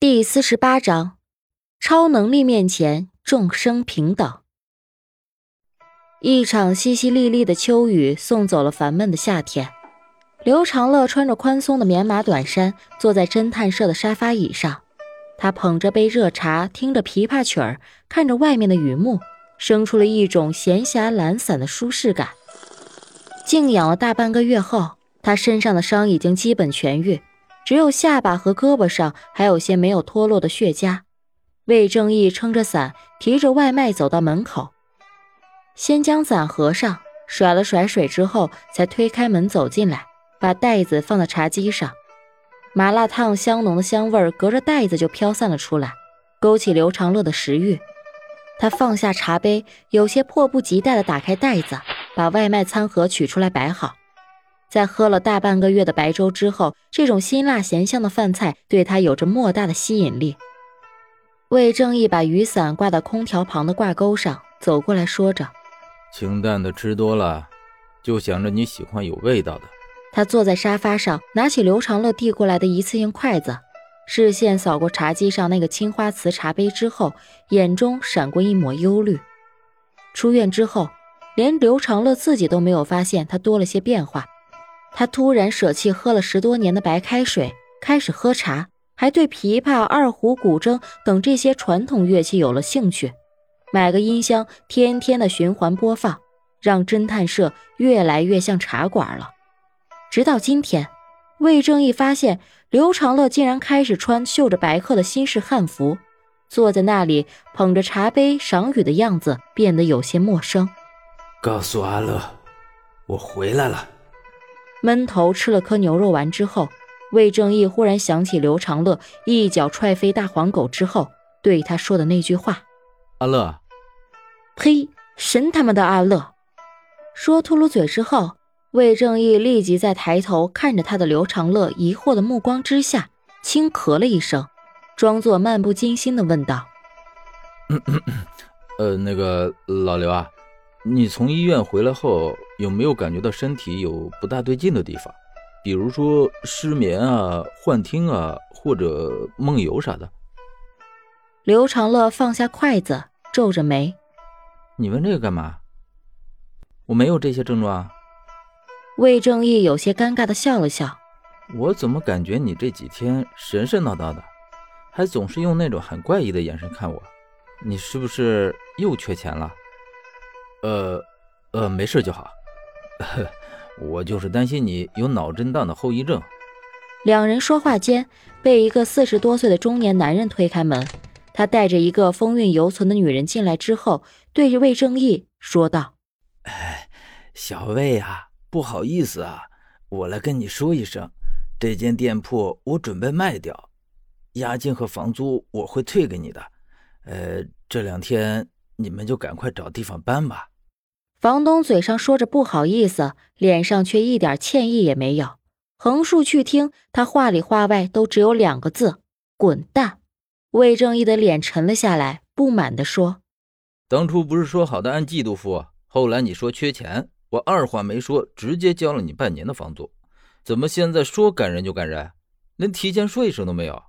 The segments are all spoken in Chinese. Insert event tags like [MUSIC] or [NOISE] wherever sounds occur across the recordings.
第四十八章，超能力面前众生平等。一场淅淅沥沥的秋雨送走了烦闷的夏天。刘长乐穿着宽松的棉麻短衫，坐在侦探社的沙发椅上。他捧着杯热茶，听着琵琶曲儿，看着外面的雨幕，生出了一种闲暇懒散的舒适感。静养了大半个月后，他身上的伤已经基本痊愈。只有下巴和胳膊上还有些没有脱落的血痂。魏正义撑着伞，提着外卖走到门口，先将伞合上，甩了甩水之后，才推开门走进来，把袋子放在茶几上。麻辣烫香浓的香味儿隔着袋子就飘散了出来，勾起刘长乐的食欲。他放下茶杯，有些迫不及待地打开袋子，把外卖餐盒取出来摆好。在喝了大半个月的白粥之后，这种辛辣咸香的饭菜对他有着莫大的吸引力。魏正义把雨伞挂到空调旁的挂钩上，走过来说着：“清淡的吃多了，就想着你喜欢有味道的。”他坐在沙发上，拿起刘长乐递过来的一次性筷子，视线扫过茶几上那个青花瓷茶杯之后，眼中闪过一抹忧虑。出院之后，连刘长乐自己都没有发现他多了些变化。他突然舍弃喝了十多年的白开水，开始喝茶，还对琵琶、二胡、古筝等这些传统乐器有了兴趣，买个音箱，天天的循环播放，让侦探社越来越像茶馆了。直到今天，魏正义发现刘长乐竟然开始穿绣着白鹤的新式汉服，坐在那里捧着茶杯赏雨的样子变得有些陌生。告诉阿乐，我回来了。闷头吃了颗牛肉丸之后，魏正义忽然想起刘长乐一脚踹飞大黄狗之后对他说的那句话：“阿乐，呸，神他妈的阿乐！”说秃噜嘴之后，魏正义立即在抬头看着他的刘长乐疑惑的目光之下，轻咳了一声，装作漫不经心的问道：“呃，那个老刘啊。”你从医院回来后，有没有感觉到身体有不大对劲的地方？比如说失眠啊、幻听啊，或者梦游啥的？刘长乐放下筷子，皱着眉：“你问这个干嘛？我没有这些症状。”魏正义有些尴尬的笑了笑：“我怎么感觉你这几天神神叨叨的，还总是用那种很怪异的眼神看我？你是不是又缺钱了？”呃，呃，没事就好。[LAUGHS] 我就是担心你有脑震荡的后遗症。两人说话间，被一个四十多岁的中年男人推开门。他带着一个风韵犹存的女人进来之后，对着魏正义说道：“哎，小魏啊，不好意思啊，我来跟你说一声，这间店铺我准备卖掉，押金和房租我会退给你的。呃，这两天你们就赶快找地方搬吧。”房东嘴上说着不好意思，脸上却一点歉意也没有。横竖去听，他话里话外都只有两个字：滚蛋。魏正义的脸沉了下来，不满地说：“当初不是说好的按季度付？后来你说缺钱，我二话没说，直接交了你半年的房租。怎么现在说赶人就赶人，连提前说一声都没有？”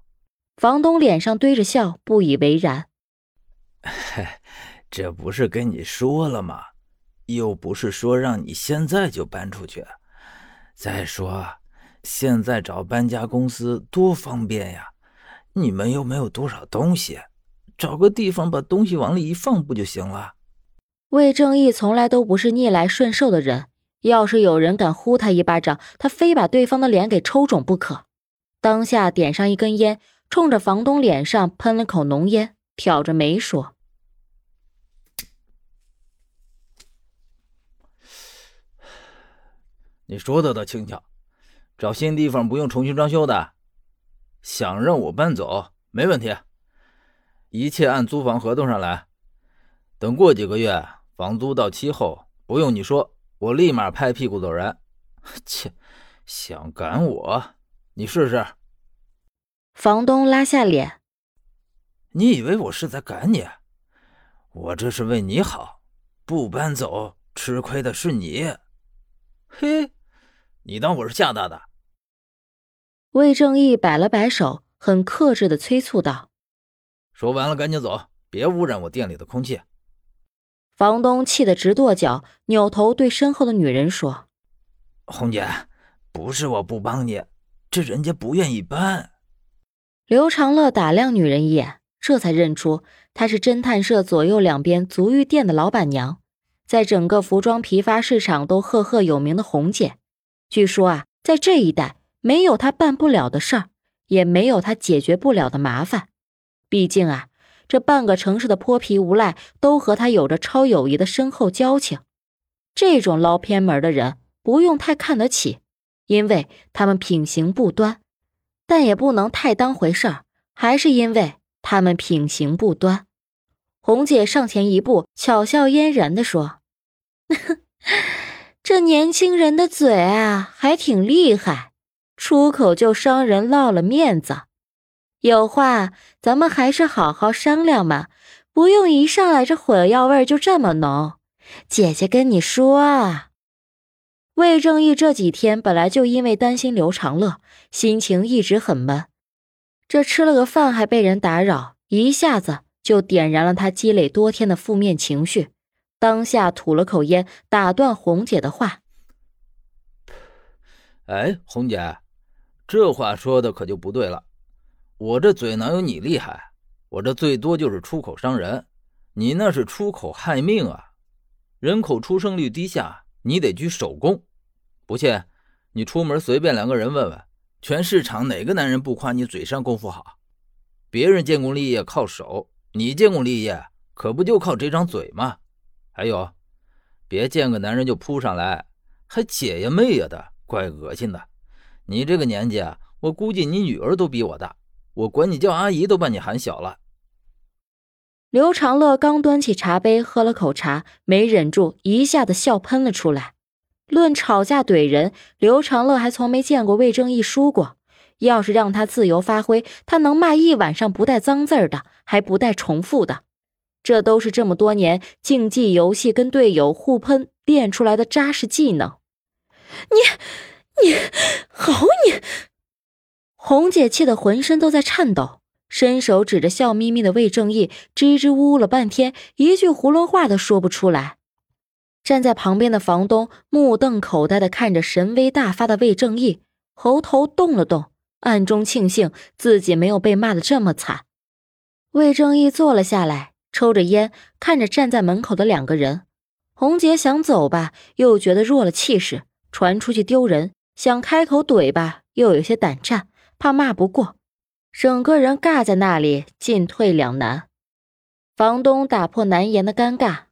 房东脸上堆着笑，不以为然：“ [LAUGHS] 这不是跟你说了吗？”又不是说让你现在就搬出去。再说，现在找搬家公司多方便呀！你们又没有多少东西，找个地方把东西往里一放不就行了？魏正义从来都不是逆来顺受的人，要是有人敢呼他一巴掌，他非把对方的脸给抽肿不可。当下点上一根烟，冲着房东脸上喷了口浓烟，挑着眉说。你说的倒轻巧，找新地方不用重新装修的，想让我搬走没问题，一切按租房合同上来。等过几个月房租到期后，不用你说，我立马拍屁股走人。[LAUGHS] 切，想赶我，你试试。房东拉下脸，你以为我是在赶你？我这是为你好，不搬走吃亏的是你。嘿。你当我是吓大的？魏正义摆了摆手，很克制的催促道：“说完了，赶紧走，别污染我店里的空气。”房东气得直跺脚，扭头对身后的女人说：“红姐，不是我不帮你，这人家不愿意搬。”刘长乐打量女人一眼，这才认出她是侦探社左右两边足浴店的老板娘，在整个服装批发市场都赫赫有名的红姐。据说啊，在这一带没有他办不了的事儿，也没有他解决不了的麻烦。毕竟啊。这半个城市的泼皮无赖都和他有着超友谊的深厚交情，这种捞偏门的人不用太看得起，因为他们品行不端；但也不能太当回事儿，还是因为他们品行不端。红姐上前一步，巧笑嫣然地说：“这年轻人的嘴啊，还挺厉害，出口就伤人，落了面子。”有话咱们还是好好商量嘛，不用一上来这火药味就这么浓。姐姐跟你说啊，魏正义这几天本来就因为担心刘长乐，心情一直很闷，这吃了个饭还被人打扰，一下子就点燃了他积累多天的负面情绪。当下吐了口烟，打断红姐的话：“哎，红姐，这话说的可就不对了。”我这嘴哪有你厉害？我这最多就是出口伤人，你那是出口害命啊！人口出生率低下，你得居首功。不信，你出门随便两个人问问，全市场哪个男人不夸你嘴上功夫好？别人建功立业靠手，你建功立业可不就靠这张嘴吗？还有，别见个男人就扑上来，还姐呀妹呀的，怪恶心的。你这个年纪啊，我估计你女儿都比我大。我管你叫阿姨，都把你喊小了。刘长乐刚端起茶杯喝了口茶，没忍住，一下子笑喷了出来。论吵架怼人，刘长乐还从没见过魏正义输过。要是让他自由发挥，他能骂一晚上不带脏字的，还不带重复的。这都是这么多年竞技游戏跟队友互喷练出来的扎实技能。你，你，好你！红姐气得浑身都在颤抖，伸手指着笑眯眯的魏正义，支支吾吾了半天，一句囫囵话都说不出来。站在旁边的房东目瞪口呆的看着神威大发的魏正义，喉头动了动，暗中庆幸自己没有被骂的这么惨。魏正义坐了下来，抽着烟，看着站在门口的两个人。红姐想走吧，又觉得弱了气势，传出去丢人；想开口怼吧，又有些胆战。怕骂不过，整个人尬在那里，进退两难。房东打破难言的尴尬：“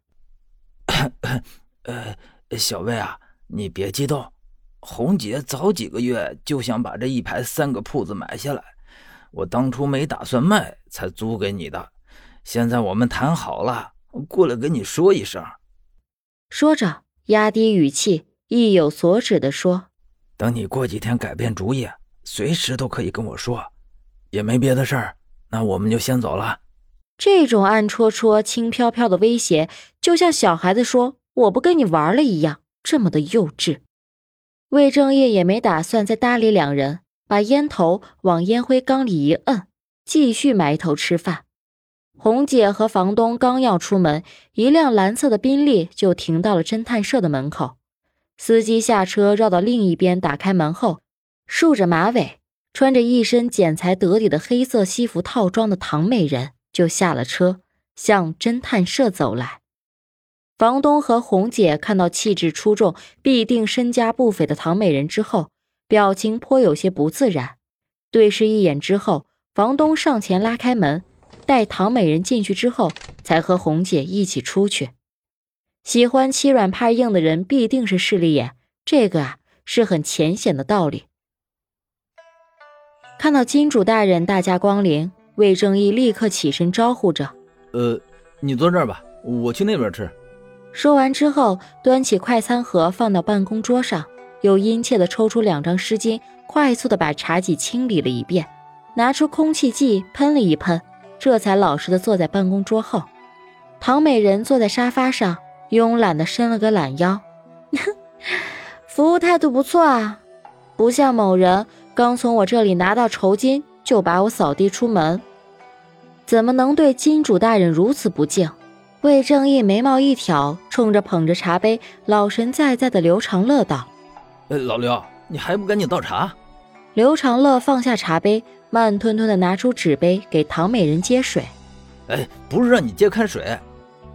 呃，小魏啊，你别激动。红姐早几个月就想把这一排三个铺子买下来，我当初没打算卖，才租给你的。现在我们谈好了，过来跟你说一声。”说着，压低语气，意有所指的说：“等你过几天改变主意。”随时都可以跟我说，也没别的事儿，那我们就先走了。这种暗戳戳、轻飘飘的威胁，就像小孩子说“我不跟你玩了”一样，这么的幼稚。魏正业也没打算再搭理两人，把烟头往烟灰缸里一摁，继续埋头吃饭。红姐和房东刚要出门，一辆蓝色的宾利就停到了侦探社的门口。司机下车，绕到另一边，打开门后。竖着马尾、穿着一身剪裁得体的黑色西服套装的唐美人就下了车，向侦探社走来。房东和红姐看到气质出众、必定身家不菲的唐美人之后，表情颇有些不自然。对视一眼之后，房东上前拉开门，带唐美人进去之后，才和红姐一起出去。喜欢欺软怕硬的人必定是势利眼，这个啊是很浅显的道理。看到金主大人大驾光临，魏正义立刻起身招呼着：“呃，你坐这儿吧，我去那边吃。”说完之后，端起快餐盒放到办公桌上，又殷切地抽出两张湿巾，快速地把茶几清理了一遍，拿出空气剂喷了一喷，这才老实的坐在办公桌后。唐美人坐在沙发上，慵懒的伸了个懒腰，[LAUGHS] 服务态度不错啊，不像某人。刚从我这里拿到酬金，就把我扫地出门。怎么能对金主大人如此不敬？魏正义眉毛一挑，冲着捧着茶杯、老神在在的刘长乐道：“呃，老刘，你还不赶紧倒茶？”刘长乐放下茶杯，慢吞吞的拿出纸杯给唐美人接水。哎，不是让你接开水。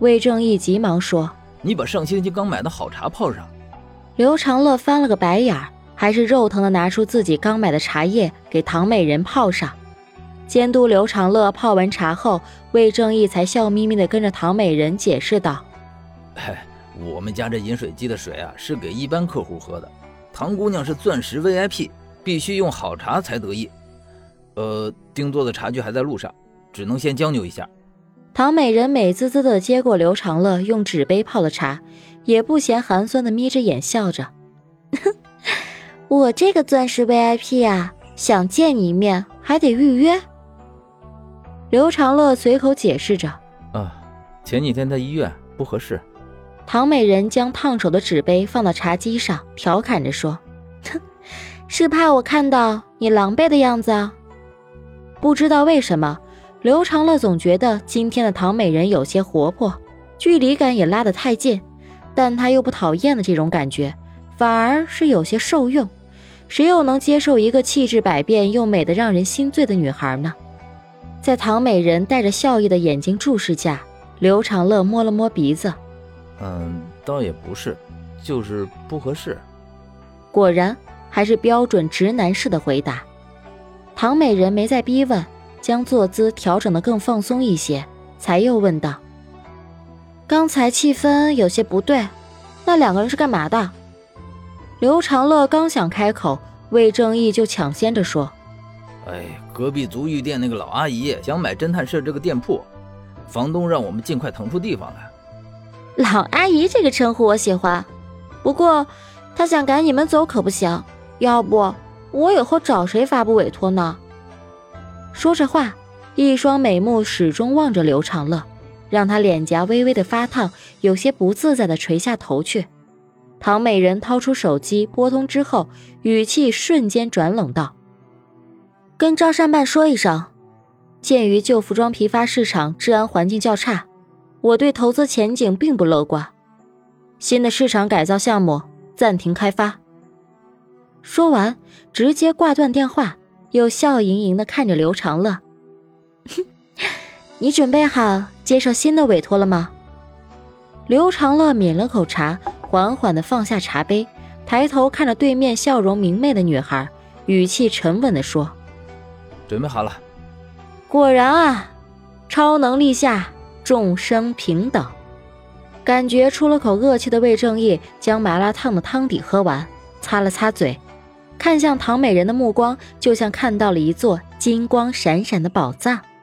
魏正义急忙说：“你把上星期刚买的好茶泡上。”刘长乐翻了个白眼儿，还是肉疼的拿出自己刚买的茶叶给唐美人泡上。监督刘长乐泡完茶后，魏正义才笑眯眯地跟着唐美人解释道：“哎，我们家这饮水机的水啊，是给一般客户喝的。唐姑娘是钻石 VIP，必须用好茶才得意。呃，定做的茶具还在路上，只能先将就一下。”唐美人美滋滋的接过刘长乐用纸杯泡的茶，也不嫌寒酸的眯着眼笑着：“ [LAUGHS] 我这个钻石 VIP 啊，想见你一面还得预约。”刘长乐随口解释着：“啊，前几天在医院不合适。”唐美人将烫手的纸杯放到茶几上，调侃着说：“哼，是怕我看到你狼狈的样子啊？”不知道为什么，刘长乐总觉得今天的唐美人有些活泼，距离感也拉得太近，但他又不讨厌的这种感觉，反而是有些受用。谁又能接受一个气质百变又美得让人心醉的女孩呢？在唐美人带着笑意的眼睛注视下，刘长乐摸了摸鼻子，嗯，倒也不是，就是不合适。果然，还是标准直男式的回答。唐美人没再逼问，将坐姿调整得更放松一些，才又问道：“刚才气氛有些不对，那两个人是干嘛的？”刘长乐刚想开口，魏正义就抢先着说。哎，隔壁足浴店那个老阿姨想买侦探社这个店铺，房东让我们尽快腾出地方来。老阿姨这个称呼我喜欢，不过她想赶你们走可不行。要不我以后找谁发布委托呢？说着话，一双美目始终望着刘长乐，让他脸颊微微的发烫，有些不自在的垂下头去。唐美人掏出手机拨通之后，语气瞬间转冷道。跟招商办说一声，鉴于旧服装批发市场治安环境较差，我对投资前景并不乐观。新的市场改造项目暂停开发。说完，直接挂断电话，又笑盈盈的看着刘长乐：“ [LAUGHS] 你准备好接受新的委托了吗？”刘长乐抿了口茶，缓缓的放下茶杯，抬头看着对面笑容明媚的女孩，语气沉稳的说。准备好了，果然啊，超能力下众生平等。感觉出了口恶气的魏正义将麻辣烫的汤底喝完，擦了擦嘴，看向唐美人的目光就像看到了一座金光闪闪的宝藏。